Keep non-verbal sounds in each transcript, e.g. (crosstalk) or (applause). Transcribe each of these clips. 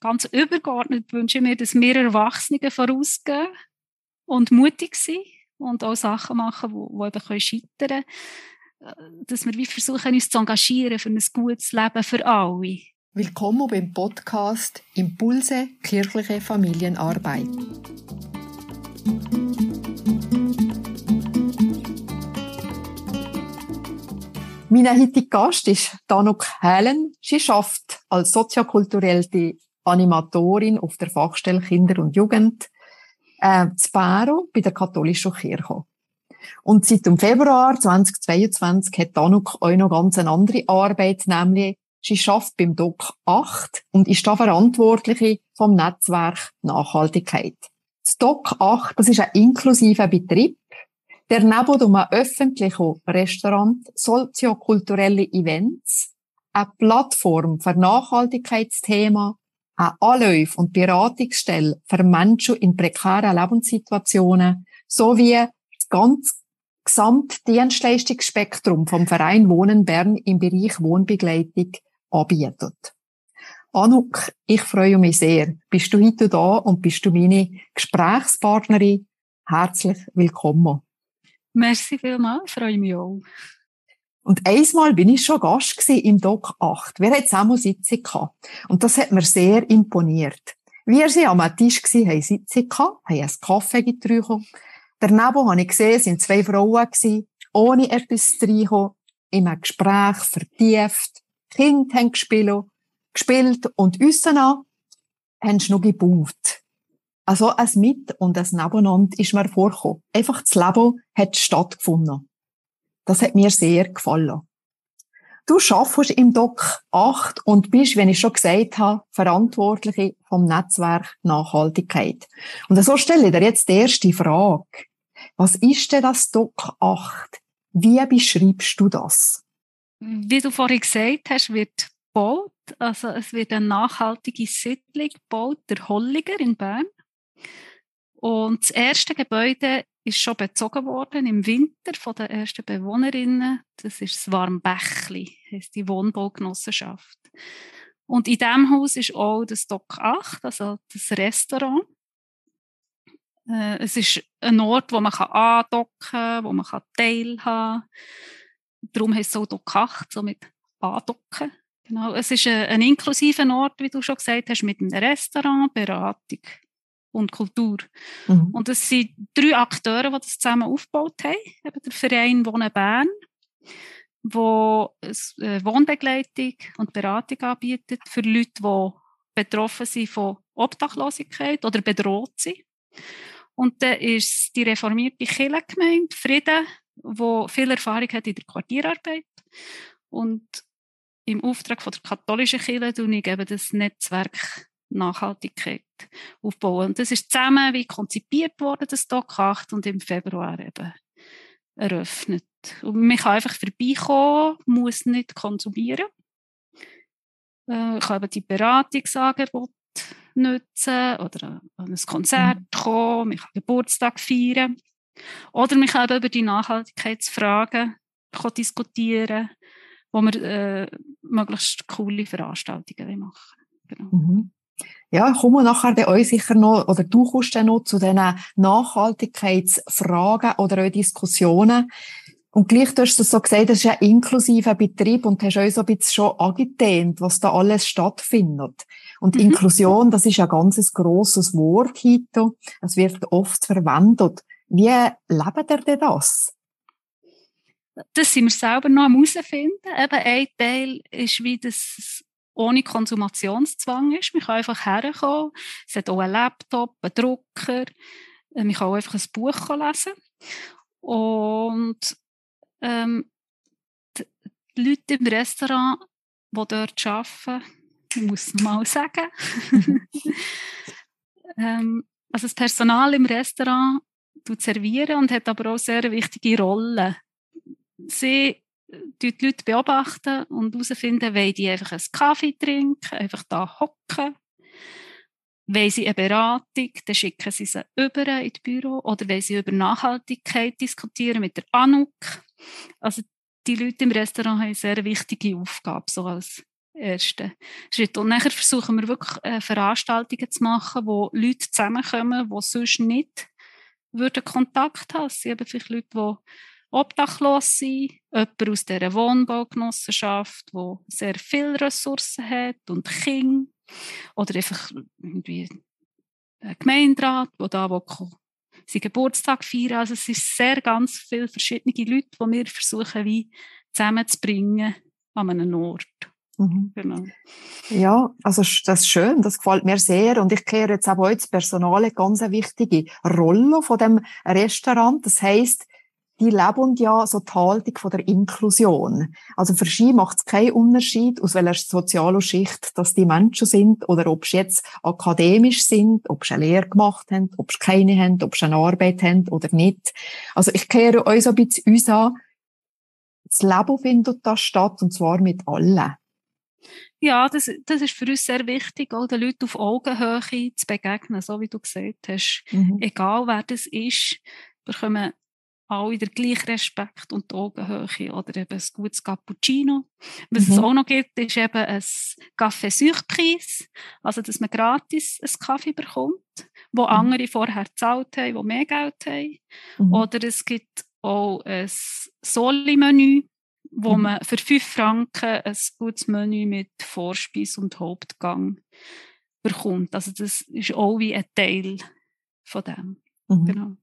ganz übergeordnet wünsche ich mir, dass wir Erwachsene vorausgehen und mutig sind und auch Sachen machen, die, eben scheitern können. Dass wir wie versuchen, uns zu engagieren für ein gutes Leben für alle. Willkommen beim Podcast Impulse kirchliche Familienarbeit. Mein heutiger Gast ist Danuk Helen. Sie schafft als soziokulturelle Animatorin auf der Fachstelle Kinder und Jugend äh, zu Baro bei der katholischen Kirche. Und seit dem Februar 2022 hat Danuk auch noch ganz eine andere Arbeit, nämlich sie schafft beim DOC 8 und ist da Verantwortliche vom Netzwerk Nachhaltigkeit. Das DOC 8, das ist ein inklusiver Betrieb, der neben dem öffentlichen Restaurant soziokulturelle Events eine Plattform für Nachhaltigkeitsthemen, eine Anläufe- und Beratungsstelle für Menschen in prekären Lebenssituationen sowie das ganze Gesamtdienstleistungsspektrum vom Verein Wohnen Bern im Bereich Wohnbegleitung anbietet. Anuk, ich freue mich sehr. Bist du heute da und bist du meine Gesprächspartnerin? Herzlich willkommen. Merci vielmals, freue mich auch. Und einmal bin ich schon Gast im Doc 8. Wir hatten zusammen Sitzung gehabt. Und das hat mir sehr imponiert. Wir sind am Tisch gewesen, haben Sitzung gehabt, haben einen Kaffee getrunken. Daneben habe ich gesehen, sind zwei Frauen ohne etwas zu trinken, in einem Gespräch vertieft. Kinder haben gespielt, gespielt und uns an haben sie noch gebaut. Also ein Mit- und ein Nebeneinander ist mir vorgekommen. Einfach das Leben hat stattgefunden. Das hat mir sehr gefallen. Du schaffst im Doc 8 und bist, wenn ich schon gesagt habe, Verantwortliche vom Netzwerk Nachhaltigkeit. Und so stelle ich dir jetzt die erste Frage. Was ist denn das Doc 8? Wie beschreibst du das? Wie du vorhin gesagt hast, wird gebaut, also es wird eine nachhaltige Siedlung gebaut, der Holliger in Bern. Und das erste Gebäude ist schon bezogen worden im Winter von den ersten Bewohnerinnen. Das ist das Warmbächli, heißt die Wohnbaugenossenschaft. Und in diesem Haus ist auch das Dock 8, also das Restaurant. Äh, es ist ein Ort, wo man andocken kann, wo man teilhaben kann. Darum heißt es auch Dock 8, so mit andocken. Genau. Es ist ein, ein inklusiver Ort, wie du schon gesagt hast, mit einem Restaurant, Beratung und Kultur. Mhm. Und es sind drei Akteure, die das zusammen aufgebaut haben. Eben der Verein Wohnen Bern, wo äh, Wohnbegleitung und Beratung anbietet für Leute, die betroffen sind von Obdachlosigkeit oder bedroht sind. Und dann ist die reformierte Kirchengemeinde Frieden, wo viel Erfahrung hat in der Quartierarbeit. Und im Auftrag von der katholischen Kirche tue ich eben das Netzwerk Nachhaltigkeit aufbauen. Und das ist zusammen wie konzipiert worden, das Doc 8 und im Februar eben eröffnet. Und man kann einfach vorbeikommen, muss nicht konsumieren. Äh, ich kann eben die Beratungsangebote nutzen oder an ein Konzert mhm. kommen, man kann Geburtstag feiern. Oder man kann eben über die Nachhaltigkeitsfragen diskutieren, wo wir äh, möglichst coole Veranstaltungen machen genau. Mhm. Ja, kommen nachher bei euch sicher noch, oder du kommst dann noch zu diesen Nachhaltigkeitsfragen oder auch Diskussionen. Und gleich du hast du so gesagt, das ist ein inklusiver Betrieb und hast euch so ein bisschen schon angetönt, was da alles stattfindet. Und mhm. Inklusion, das ist ein ganz grosses Wort heute. Es wird oft verwendet. Wie lebt ihr denn das? Das sind wir selber noch am herausfinden. Eben ein Teil ist wie das ohne Konsumationszwang ist. Man kann einfach herkommen. Es hat auch einen Laptop, einen Drucker. Äh, man kann auch einfach ein Buch lesen. Und ähm, die Leute im Restaurant, die dort arbeiten, ich muss es mal sagen, (laughs) ähm, also das Personal im Restaurant tut servieren und hat aber auch sehr wichtige Rollen. Sie die Leute beobachten und herausfinden, wollen die einfach einen Kaffee trinken, einfach da hocken. Wollen sie eine Beratung, dann schicken sie sie über ins Büro. Oder wollen sie über Nachhaltigkeit diskutieren mit der Anuk. Also die Leute im Restaurant haben eine sehr wichtige Aufgabe, so als ersten Schritt. Und nachher versuchen wir wirklich äh, Veranstaltungen zu machen, wo Leute zusammenkommen, die sonst nicht würden Kontakt haben. Es sind eben vielleicht Leute, die obdachlos sind, jemand aus dieser Wohnbaugenossenschaft, der sehr viele Ressourcen hat und Kinder. Oder einfach irgendwie ein Gemeinderat, der da seinen Geburtstag feiern. Also es sind sehr ganz viele verschiedene Leute, die wir versuchen, wie zusammenzubringen an einem Ort. Mhm. Genau. Ja, also das ist schön, das gefällt mir sehr und ich kehre jetzt auch als Personale ganz eine wichtige Rolle von dem Restaurant. Das heißt, die leben ja so die Haltung von der Inklusion. Also für sie macht es keinen Unterschied, aus welcher sozialen Schicht dass die Menschen sind oder ob sie jetzt akademisch sind, ob sie eine Lehre gemacht haben, ob sie keine haben, ob sie eine Arbeit haben oder nicht. Also ich kehre euch so ein bisschen uns an, das Leben findet da statt und zwar mit allen. Ja, das, das ist für uns sehr wichtig, auch den Leuten auf Augenhöhe zu begegnen, so wie du gesagt hast. Mhm. Egal wer das ist, bekommen alle den gleichen Respekt und die Augenhöhe oder eben ein gutes Cappuccino. Was mhm. es auch noch gibt, ist eben ein Café Surprise, also dass man gratis einen Kaffee bekommt, wo mhm. andere vorher gezahlt haben, die mehr Geld haben. Mhm. Oder es gibt auch ein Soli-Menü, wo mhm. man für 5 Franken ein gutes Menü mit Vorspeise und Hauptgang bekommt. Also das ist auch wie ein Teil von dem. Mhm. Genau.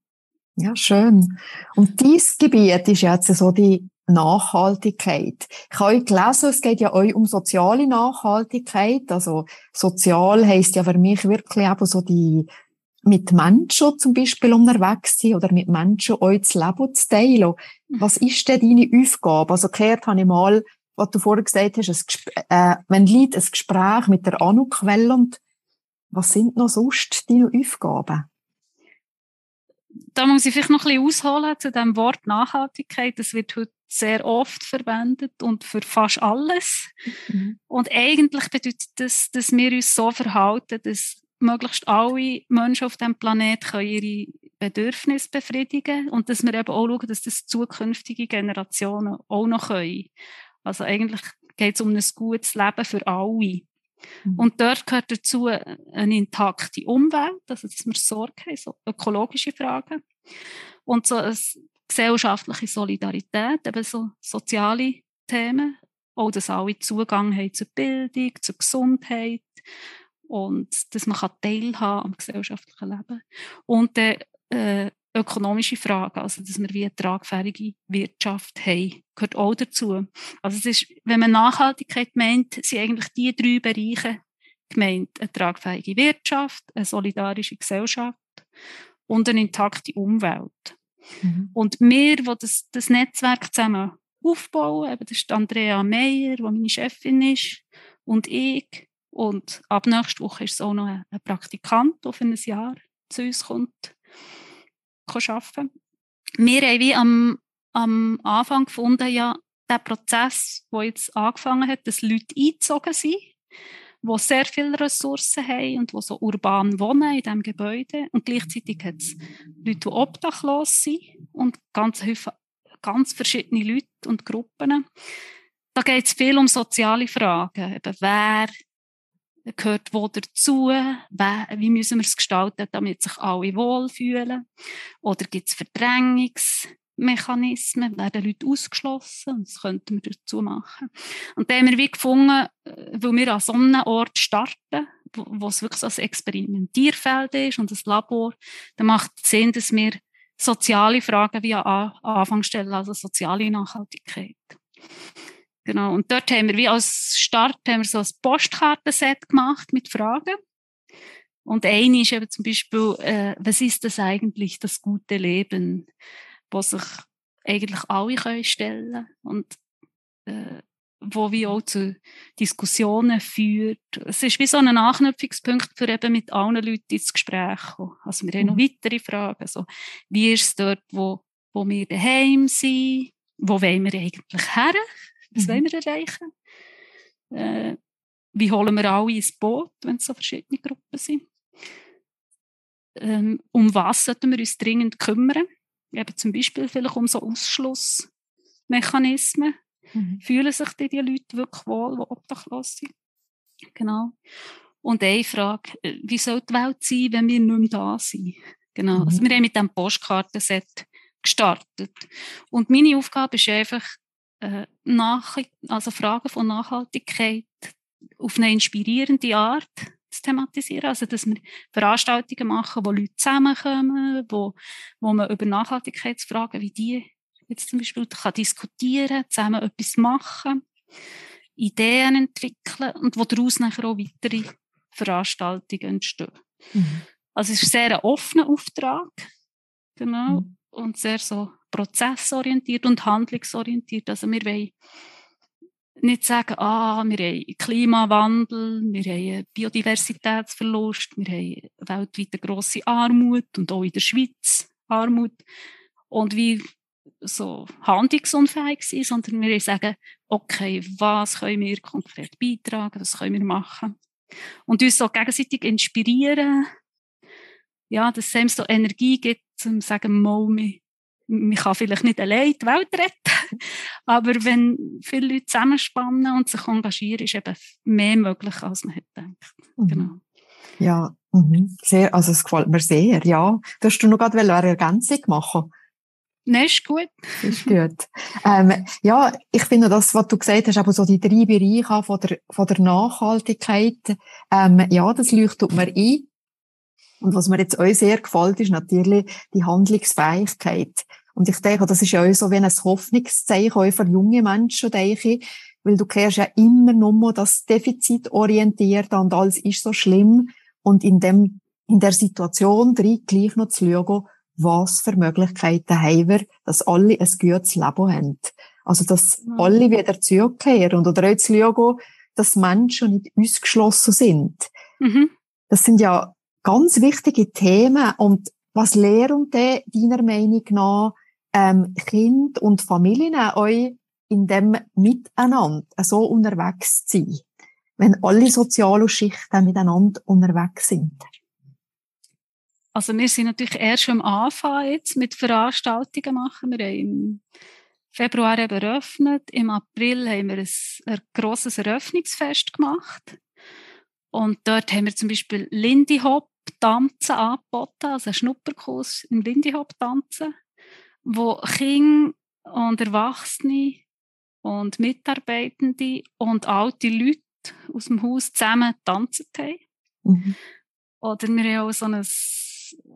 Ja, schön. Und dieses Gebiet ist jetzt so die Nachhaltigkeit. Ich habe gelesen, es geht ja euch um soziale Nachhaltigkeit. Also sozial heisst ja für mich wirklich eben so die mit Menschen zum Beispiel unterwegs sein oder mit Menschen euch das Leben zu teilen. Mhm. Was ist denn deine Aufgabe? Also gehört habe ich mal, was du vorher gesagt hast, äh, wenn Leute ein Gespräch mit der Anuk und was sind noch sonst deine Aufgaben? Da muss ich vielleicht noch ein bisschen ausholen zu dem Wort Nachhaltigkeit. Das wird heute sehr oft verwendet und für fast alles. Mhm. Und eigentlich bedeutet das, dass wir uns so verhalten, dass möglichst alle Menschen auf dem Planeten ihre Bedürfnisse befriedigen und dass wir eben auch schauen, dass das zukünftige Generationen auch noch können. Also eigentlich geht es um ein gutes Leben für alle. Mhm. Und dort gehört dazu eine intakte Umwelt, also dass wir Sorge haben, so ökologische Fragen. Und so eine gesellschaftliche Solidarität, eben so soziale Themen. Auch, dass alle Zugang haben zur Bildung, zur Gesundheit und dass man teilhaben am gesellschaftlichen Leben. Und dann äh, ökonomische Fragen, also dass wir wie eine tragfähige Wirtschaft haben, gehört auch dazu. Also es ist, wenn man Nachhaltigkeit meint, sind eigentlich die drei Bereiche gemeint. Eine tragfähige Wirtschaft, eine solidarische Gesellschaft und eine intakte Umwelt. Mhm. Und wir, die das, das Netzwerk zusammen aufbauen, eben das ist Andrea Meyer, die meine Chefin ist, und ich, und ab nächster Woche ist es auch noch ein, Praktikant, der für ein Jahr zu uns kommt, arbeiten. Wir haben wie am, am Anfang gefunden, ja, der Prozess, der jetzt angefangen hat, dass Leute eingezogen sind, die sehr viele Ressourcen haben und die so urban wohnen in diesem Gebäude. Und gleichzeitig hat es Leute, die obdachlos sind und ganz, ganz verschiedene Leute und Gruppen. Da geht es viel um soziale Fragen. Eben, wer gehört wo dazu, wie müssen wir es gestalten, damit sich alle wohlfühlen. Oder gibt es Verdrängungsmechanismen, werden Leute ausgeschlossen, das könnten wir dazu machen. Und da haben wir wie gefunden, äh, weil wir an so einem Ort starten, wo, es wirklich so ein Experimentierfeld ist und ein Labor, dann macht es Sinn, dass wir soziale Fragen wie an Anfang stellen, also soziale Nachhaltigkeit. Genau. Und dort haben wir wie als Start haben wir so ein Postkartenset gemacht mit Fragen. Und eine ist eben zum Beispiel, äh, was ist das eigentlich, das gute Leben, wo sich eigentlich alle können stellen und äh, wo wir auch zu Diskussionen führt. Es ist wie so ein Anknüpfungspunkt für eben mit allen Leuten ins Gespräch kommen. Also wir haben noch mhm. weitere Fragen. Also, wie ist es dort, wo, wo wir daheim sind? Wo wollen wir eigentlich her? Was mhm. wollen wir erreichen? Äh, wie holen wir alle ins Boot, wenn es so verschiedene Gruppen sind? Ähm, um was sollten wir uns dringend kümmern? Eben zum Beispiel vielleicht um so Ausschlussmechanismen. Mhm. Fühlen sich die, die Leute wirklich wohl, die obdachlos sind? Genau. Und eine Frage, äh, wie soll die Welt sein, wenn wir nicht mehr da sind? Genau. Mhm. Also wir haben mit diesem Postkartenset gestartet. Und meine Aufgabe ist einfach, äh, also Fragen von Nachhaltigkeit auf eine inspirierende Art zu thematisieren. Also, dass wir Veranstaltungen machen, wo Leute zusammenkommen, wo, wo man über Nachhaltigkeitsfragen wie die jetzt zum Beispiel kann diskutieren, zusammen etwas machen, Ideen entwickeln und wo daraus nachher auch weitere Veranstaltungen entstehen. Mhm. Also es ist sehr ein offener Auftrag, genau, mhm. und sehr so prozessorientiert und handlungsorientiert. Also wir wollen nicht sagen, ah, wir haben Klimawandel, wir haben Biodiversitätsverlust, wir haben weltweit eine grosse Armut und auch in der Schweiz Armut. Und wie so handlungsunfähig sind, sondern wir sagen, okay, was können wir konkret beitragen, was können wir machen? Und uns so gegenseitig inspirieren, ja, dass es so Energie gibt, um zu sagen, mal, man kann vielleicht nicht allein die Welt retten, aber wenn viele Leute zusammenspannen und sich engagieren, ist eben mehr möglich, als man hätte gedacht. Mhm. Genau. Ja, mhm. sehr, also es gefällt mir sehr, ja. Du hast du noch gerade eine Ergänzung machen Nein, ist gut. ist gut. Ähm, ja, ich finde das, was du gesagt hast, aber so die drei Bereiche von der, von der Nachhaltigkeit, ähm, ja, das leuchtet mir ein. Und was mir jetzt euch sehr gefällt, ist natürlich die Handlungsfähigkeit. Und ich denke, das ist ja auch so wie ein Hoffnungszeichen auch für junge Menschen, denke ich, weil du kehrst ja immer nur das Defizitorientierte und alles ist so schlimm. Und in dem, in der Situation drin gleich noch zu schauen, was für Möglichkeiten haben wir, dass alle ein gutes Leben haben. Also, dass mhm. alle wieder zurückkehren und oder auch zu schauen, dass Menschen nicht ausgeschlossen sind. Mhm. Das sind ja ganz wichtige Themen. Und was lehren die deiner Meinung nach ähm, Kind und Familien euch in dem Miteinander so unterwegs zu sein? Wenn alle sozialen Schichten miteinander unterwegs sind. Also wir sind natürlich erst am Anfang jetzt mit Veranstaltungen machen. Wir haben im Februar eben eröffnet. Im April haben wir ein, ein grosses Eröffnungsfest gemacht. Und dort haben wir zum Beispiel Lindy Hop Tanzen angeboten, also einen Schnupperkurs im Lindy Hop Tanzen, wo Kinder und Erwachsene und Mitarbeitende und alte Leute aus dem Haus zusammen tanzen haben. Mhm. Oder wir haben auch so ein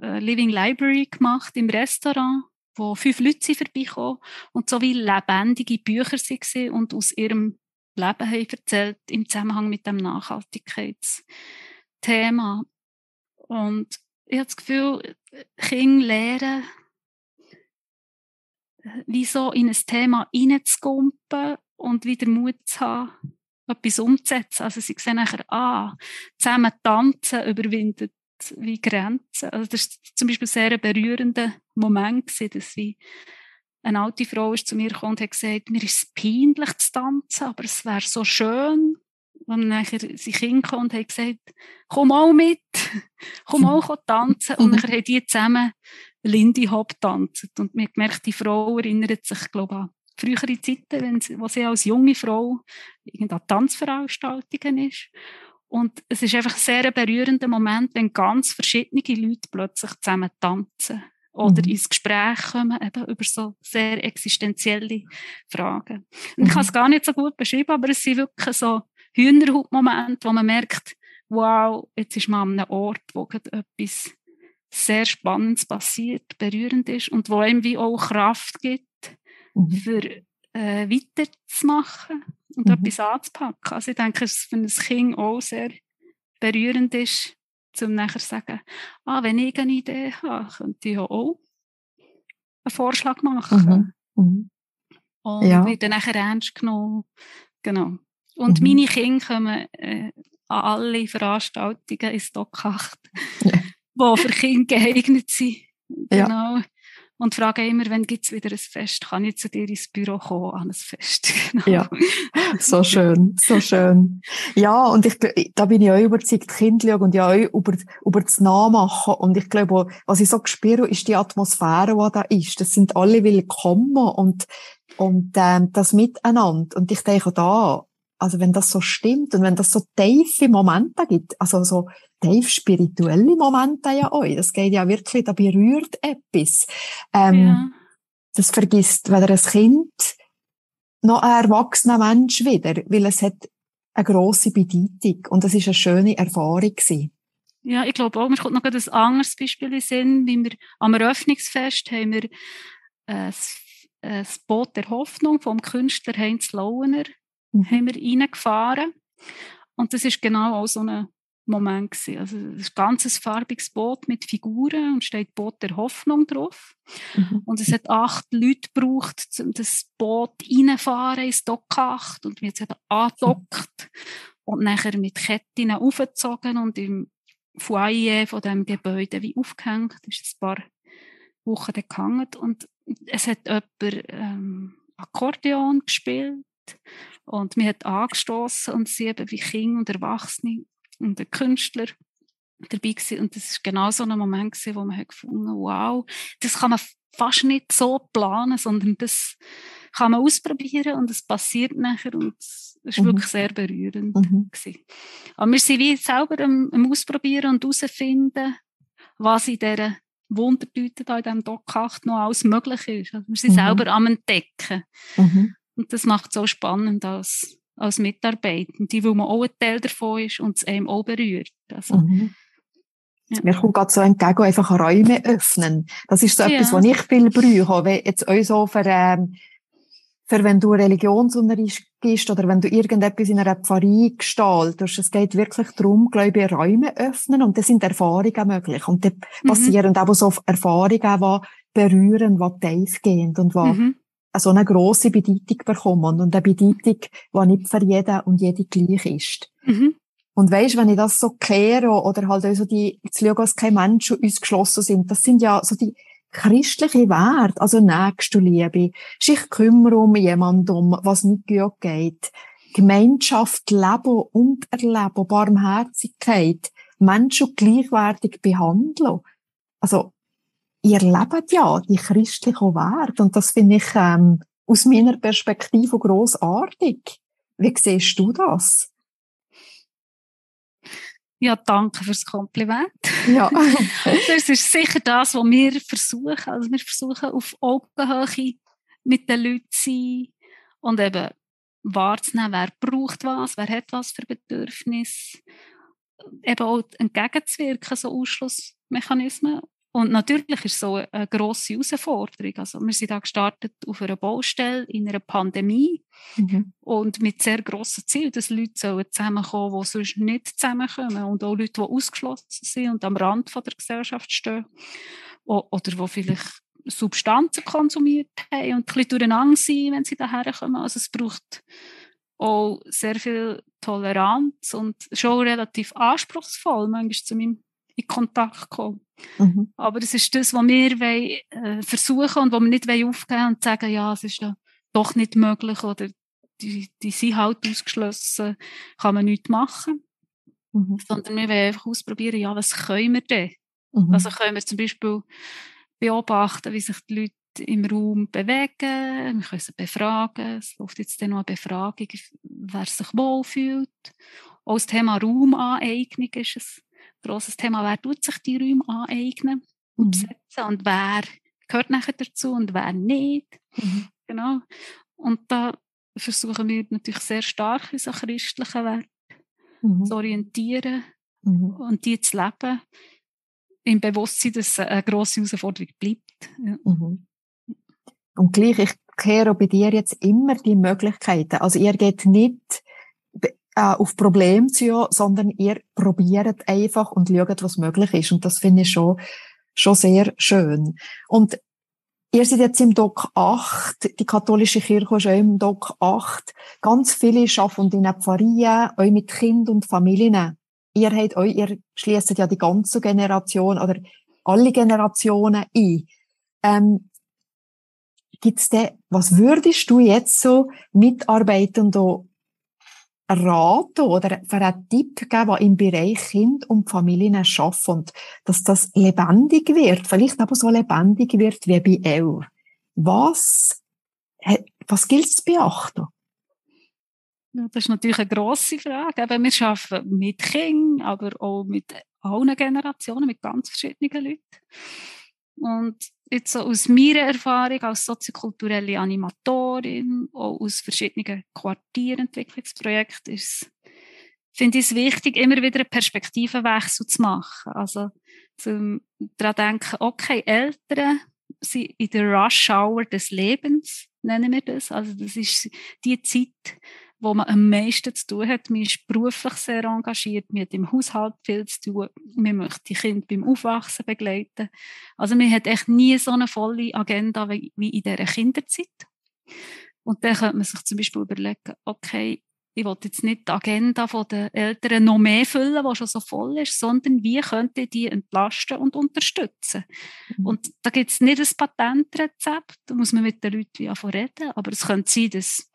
äh, Living Library gemacht im Restaurant, wo fünf Leute vorbeikommen und so wie lebendige Bücher waren und aus ihrem Leben haben erzählt im Zusammenhang mit dem Nachhaltigkeitsthema. Und ich habe das Gefühl, Kinder lernen, wie so in ein Thema reinzukumpen und wieder Mut zu haben, etwas umzusetzen. Also sie sehen nachher, ah, zusammen tanzen überwindet wie Grenzen. Also das war zum Beispiel sehr ein berührender Moment, gewesen, dass wie eine alte Frau ist zu mir gekommen und hat gesagt, mir ist es peinlich zu tanzen, aber es wäre so schön. Und nachher sie Kinder und haben gesagt, komm mal mit, (laughs) komm mal tanzen. Und dann haben die zusammen Lindy Hop tanzt. Und mir gemerkt, die Frau erinnert sich, glaube ich, an frühere Zeiten, wenn sie, wo sie als junge Frau in Tanzveranstaltungen ist. Und es ist einfach ein sehr berührender Moment, wenn ganz verschiedene Leute plötzlich zusammen tanzen oder mhm. ins Gespräch kommen, eben über so sehr existenzielle Fragen. Und mhm. ich kann es gar nicht so gut beschreiben, aber es sind wirklich so Hühnerhautmomente, wo man merkt, wow, jetzt ist man an einem Ort, wo etwas sehr Spannendes passiert, berührend ist und wo einem wie auch Kraft gibt, mhm. für äh, weiterzumachen und mhm. etwas anzupacken. Also ich denke, dass es für ein Kind auch sehr berührend ist, um nachher zu sagen, ah, wenn ich eine Idee habe, könnte ich auch einen Vorschlag machen. Mhm. Mhm. Und ja. wird dann nachher ernst genommen. Genau. Und mhm. meine Kinder kommen äh, an alle Veranstaltungen ins Dock 8, ja. Die für Kinder geeignet sind. Genau. Ja. und frage immer, wenn gibt es wieder ein Fest, kann ich zu dir ins Büro kommen an ein Fest? (laughs) Genau. Ja, so schön, so schön. Ja, und ich, da bin ich auch überzeugt, Kinder schauen und ja auch über, über das Nachmachen. Und ich glaube, was ich so spüre, ist die Atmosphäre, die da ist. Das sind alle willkommen und, und ähm, das Miteinander. Und ich denke da, also wenn das so stimmt und wenn das so tiefe Momente gibt, also so tief spirituelle Momente ja auch, das geht ja wirklich, da berührt etwas. Ähm, ja. Das vergisst weder ein Kind noch ein erwachsener Mensch wieder, weil es hat eine grosse Bedeutung und das ist eine schöne Erfahrung gewesen. Ja, ich glaube auch, mir kommt noch ein anderes Beispiel in Sinn, wie wir am Eröffnungsfest haben wir ein, äh, ein Boot der Hoffnung vom Künstler Heinz Lauener mhm. haben wir reingefahren. Und das ist genau auch so ein Moment gewesen. Also, es ist ein ganzes farbiges Boot mit Figuren und steht Boot der Hoffnung drauf. Mhm. Und es hat acht Leute gebraucht, um das Boot reinfahren ins Dock 8 und wir haben angedockt und nachher mit Ketten aufgezogen und im Foyer von dem Gebäude wie aufgehängt. Das ist ein paar Wochen gehangen und es hat jemand ähm, Akkordeon gespielt und mir hat angestoßen und sie eben wie Kinder und Erwachsene und der Künstler dabei gewesen. Und das ist genau so ein Moment gewesen, wo man hat gefunden, wow, das kann man fast nicht so planen, sondern das kann man ausprobieren und es passiert nachher und es ist mhm. wirklich sehr berührend mhm. gewesen. Aber wir sind wie selber am, am Ausprobieren und herausfinden, was in dieser Wundertüte da in diesem Dock 8 noch alles möglich ist. Also wir sind mhm. selber am Entdecken. Mhm. Und das macht es so spannend als, als Mitarbeitende, weil man auch ein Teil davon ist und es einem auch berührt. Also, mhm. Ja. Mir kommt gerade so entgegen, einfach Räume öffnen. Das ist so ja. etwas, was ich viel brauche. Wenn jetzt auch so für, ähm, für wenn du Religionsunterricht gibst oder wenn du irgendetwas in einer Pfarrei gestaltest. Es geht wirklich darum, glaube ich, Räume öffnen und das sind Erfahrungen möglich. Und da mhm. passieren auch so Erfahrungen, die berühren, die tief gehen und die mhm so eine grosse Bedeutung bekommen und eine Bedeutung, die nicht für jeden und jede gleich ist. Mhm. Und weisst, wenn ich das so kehre oder halt so die, zu schauen, dass keine Menschen uns geschlossen sind, das sind ja so die christliche Werte, also Nächstenliebe, sich kümmern um jemanden, was nicht gut geht, Gemeinschaft leben und erleben, Barmherzigkeit, Menschen gleichwertig behandeln. Also, ihr lebt ja die christlichen Werte und das finde ich ähm, aus meiner Perspektive großartig. Wie siehst du das? Ja, danke fürs Kompliment. Ja. (laughs) das ist sicher das, was wir versuchen. Also wir versuchen auf Augenhöhe mit den Leuten zu sein und eben wahrzunehmen, wer braucht was, wer hat was für Bedürfnisse. Eben auch entgegenzuwirken, so Ausschlussmechanismen. Und natürlich ist es so eine grosse Herausforderung. Also wir sind da gestartet auf einer Baustelle in einer Pandemie mhm. und mit sehr grossen Zielen, dass Leute zusammenkommen sollen, die sonst nicht zusammenkommen und auch Leute, die ausgeschlossen sind und am Rand von der Gesellschaft stehen oder die vielleicht Substanzen konsumiert haben und ein bisschen durcheinander sind, wenn sie daher kommen. Also es braucht auch sehr viel Toleranz und schon relativ anspruchsvoll, manchmal zu meinem in Kontakt kommen. Mhm. Aber das ist das, was wir wollen, äh, versuchen und was wir nicht wollen aufgeben und sagen, ja, es ist ja doch nicht möglich oder die, die sind halt ausgeschlossen, kann man nichts machen. Mhm. Sondern wir wollen einfach ausprobieren, ja, was können wir denn? Mhm. Also können wir zum Beispiel beobachten, wie sich die Leute im Raum bewegen, wir können sie befragen, es läuft jetzt dann noch eine Befragung, wer sich wohlfühlt. Auch das Thema Raumaneignung ist es grosses Thema, wer tut sich die Räume aneignen und mhm. besetzen und wer gehört nachher dazu und wer nicht. Mhm. Genau. Und da versuchen wir natürlich sehr stark in so christlichen Werten mhm. zu orientieren mhm. und die zu leben, im Bewusstsein, dass es eine grosse Herausforderung bleibt. Ja. Mhm. Und gleich, ich kehre bei dir jetzt immer die Möglichkeiten. Also ihr geht nicht äh, auf Problem zu, sondern ihr probiert einfach und schaut, was möglich ist. Und das finde ich schon, schon sehr schön. Und ihr seid jetzt im Doc 8, die katholische Kirche ist auch im Doc 8. Ganz viele arbeiten in Pfarreien, auch mit Kind und Familien. Ihr habt euch, ihr schließt ja die ganze Generation oder alle Generationen ein. Ähm, gibt's denn, was würdest du jetzt so Mitarbeitenden raten oder für einen Tipp geben, der im Bereich Kind und Familien arbeiten und dass das lebendig wird, vielleicht aber so lebendig wird wie bei Elle. Was, was gilt es zu beachten? Ja, das ist natürlich eine grosse Frage. Eben, wir arbeiten mit Kindern, aber auch mit allen Generationen, mit ganz verschiedenen Leuten. Und jetzt so aus meiner Erfahrung als soziokulturelle Animatorin, auch aus verschiedenen Quartierentwicklungsprojekten, finde ich es wichtig, immer wieder einen Perspektivenwechsel zu machen. Also zum daran denken, okay, Eltern sind in der Rush Hour des Lebens, nennen wir das. Also das ist die Zeit, wo man am meisten zu tun hat. Man ist beruflich sehr engagiert, man hat im Haushalt viel zu tun, man möchte die Kinder beim Aufwachsen begleiten. Also man hat echt nie so eine volle Agenda wie, in dieser Kinderzeit. Und dann könnte man sich zum Beispiel überlegen, okay, ich will jetzt nicht die Agenda der Eltern noch mehr füllen, die schon so voll ist, sondern wie könnte ich die entlasten und unterstützen? Mhm. Und da gibt es nicht ein Patentrezept, da muss man mit den Leuten wie reden, aber es könnte sein, dass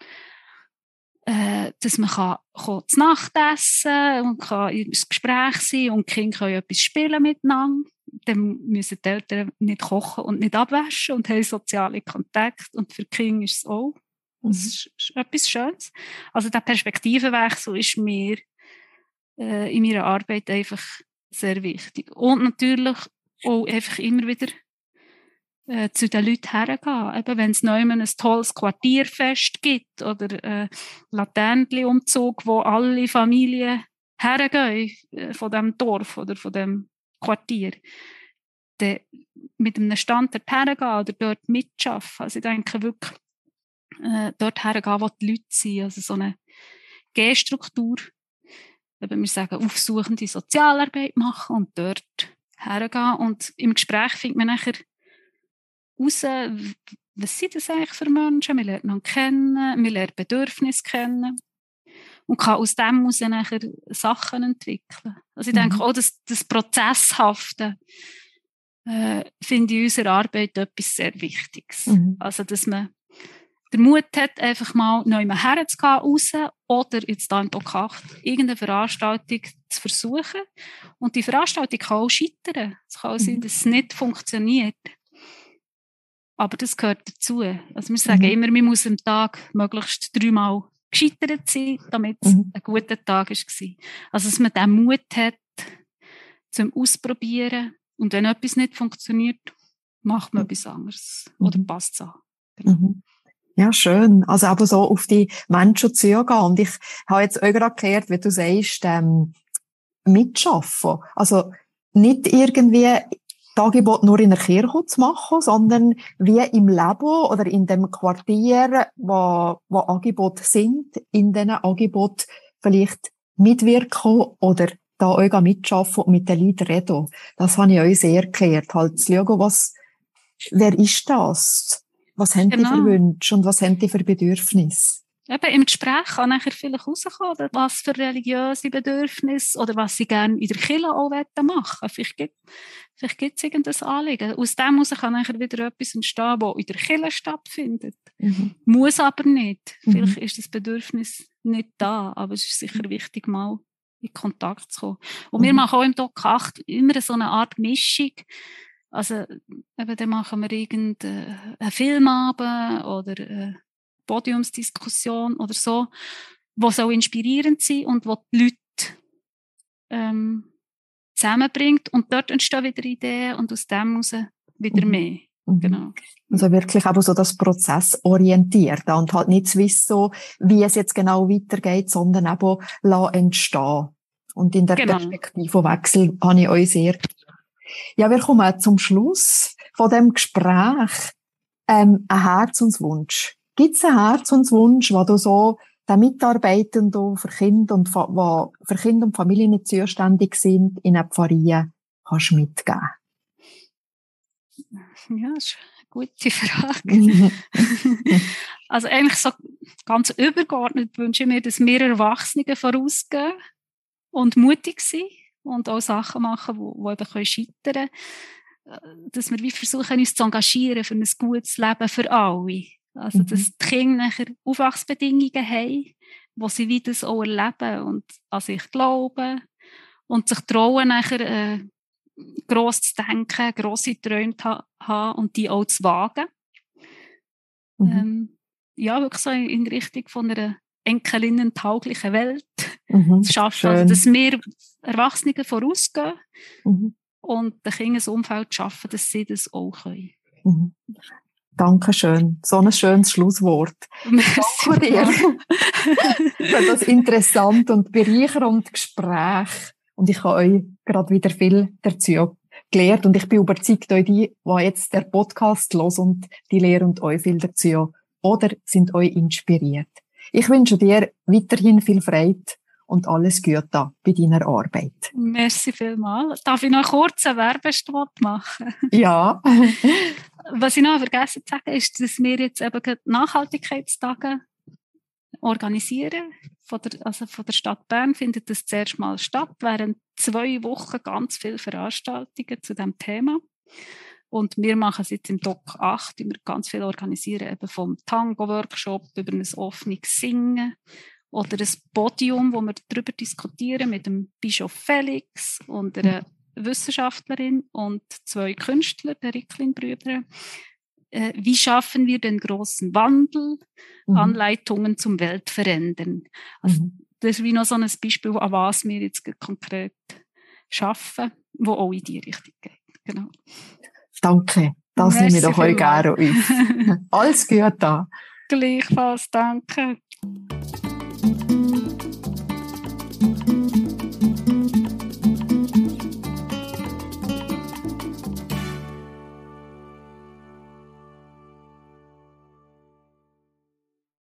äh, dass man kann, kann zu Nacht essen und kann ins Gespräch sein und die Kinder können etwas spielen miteinander. Dann müssen die Eltern nicht kochen und nicht abwaschen und haben soziale Kontakte. Und für die Kinder ist es auch das mhm. ist etwas Schönes. Also der Perspektivenwechsel ist mir äh, in meiner Arbeit einfach sehr wichtig. Und natürlich auch einfach immer wieder äh, zu den Leuten hergehen. Eben, wenn es neu ein tolles Quartierfest gibt oder äh, Laternenumzug, wo alle Familien hergehen äh, von dem Dorf oder von dem Quartier, dann mit einem Stand dort hergehen oder dort mitschaffen. Also ich denke wirklich, äh, dort hergehen, wo die Leute sind. Also so eine G-Struktur. Eben, wir sagen, aufsuchende Sozialarbeit machen und dort hergehen. Und im Gespräch findet man nachher raus, was sind das eigentlich für Menschen? Wir lernen ihn kennen, wir lernen Bedürfnisse kennen und kann aus dem heraus nachher Sachen entwickeln. Also ich denke mhm. auch, dass das Prozesshafte äh, finde ich in unserer Arbeit etwas sehr Wichtiges. Mhm. Also dass man den Mut hat, einfach mal neu herzugehen, raus, oder jetzt da in Doc 8, irgendeine Veranstaltung zu versuchen. Und die Veranstaltung kann auch scheitern. Es kann auch sein, mhm. dass es nicht funktioniert. Aber das gehört dazu. Also wir sagen mhm. immer, man muss am Tag möglichst dreimal gescheitert sein, damit es mhm. ein guter Tag war. Also dass man den Mut hat, zum Ausprobieren. Und wenn etwas nicht funktioniert, macht man mhm. etwas anderes. Oder mhm. passt es an. Genau. Mhm. Ja, schön. Also aber so auf die Menschen zugehen. Und ich habe jetzt auch gerade gehört, wie du sagst, ähm, mitschaffen. Also nicht irgendwie das Angebot nur in der Kirche zu machen, sondern wie im Leben oder in dem Quartier, wo, wo Angebote sind, in diesen Angebot vielleicht mitwirken oder da euch mitschaffen und mit den Leuten reden. Das habe ich euch sehr erklärt. Halt zu schauen, was, wer ist das? Was haben genau. die für. Wünsche und was haben die für Bedürfnisse? Eben, Im Gespräch kann nachher vielleicht rauskommen, was für religiöse Bedürfnisse oder was sie gerne in der Kirche auch machen. Vielleicht gibt, vielleicht gibt es irgendein Anliegen. Aus dem muss kann nachher wieder etwas entstehen, das in der Kirche stattfindet. Mhm. Muss aber nicht. Mhm. Vielleicht ist das Bedürfnis nicht da, aber es ist sicher wichtig, mal in Kontakt zu kommen. Und mhm. wir machen auch im Doc 8 immer so eine Art Mischung. Also, eben, dann machen wir irgendeinen Filmabend oder eine Podiumsdiskussion oder so, wo so inspirierend sind und wo die Leute ähm, zusammenbringt und dort entstehen wieder Ideen und aus dem heraus wieder mhm. mehr. Mhm. Genau. Also wirklich aber so das Prozess orientiert und halt nicht zu wissen, so, wie es jetzt genau weitergeht, sondern eben entstehen. Und in der genau. Perspektive Wechsel habe ich euch sehr ja, wir kommen zum Schluss von dem Gespräch. Ähm, ein Herzenswunsch. Gibt es einen Herzenswunsch, wo du so den Mitarbeitenden für Kinder und, wo für Kinder und Familien nicht zuständig sind, in einer Pfarrie kannst mitgeben? Ja, das ist eine gute Frage. (laughs) also eigentlich so ganz übergeordnet wünsche ich mir, dass wir Erwachsene vorausgehen und mutig sind und auch Sachen machen, die, die eben scheitern können. dass wir wie versuchen, uns zu engagieren für ein gutes Leben für alle. Also, dass mhm. die Kinder nachher Aufwachsbedingungen haben, wo sie wie das auch erleben und an sich glauben und sich trauen, nachher äh, gross zu denken, grosse Träume zu haben und die auch zu wagen. Mhm. Ähm, ja, wirklich so in Richtung von einer enkelinnen-tauglichen Welt mhm. zu schaffen. Also, dass wir Erwachsene vorausgehen mhm. und den Kindern ein Umfeld schaffen, dass sie das auch können. Mhm. Dankeschön. So ein schönes Schlusswort. Danke dir (laughs) für das interessante und bereichernde Gespräch. Und ich habe euch gerade wieder viel dazu gelernt. Und ich bin überzeugt, euch die, die jetzt der Podcast los und die lehren euch viel dazu oder sind euch inspiriert. Ich wünsche dir weiterhin viel Freude und alles Gute bei deiner Arbeit. Merci vielmals. Darf ich noch kurz einen Werbespot machen? Ja. (laughs) Was ich noch vergessen zu sagen, ist, dass wir jetzt eben Nachhaltigkeitstage organisieren. Von der, also von der Stadt Bern findet das zuerst mal statt, während zwei Wochen ganz viele Veranstaltungen zu dem Thema. Und wir machen es jetzt im Doc 8, wir ganz viel organisieren, eben vom Tango-Workshop über ein offenes Singen oder ein Podium, wo wir darüber diskutieren mit dem Bischof Felix und einer Wissenschaftlerin und zwei Künstler, der Ricklin-Brüder. Äh, wie schaffen wir den großen Wandel? Mhm. Anleitungen zum Weltverändern. Also, mhm. Das ist wie noch so ein Beispiel, an was wir jetzt konkret schaffen, wo auch in die Richtung geht. Genau. Danke. Das nehme ich doch euch gerne auf. (laughs) Alles Gute. Gleichfalls, danke.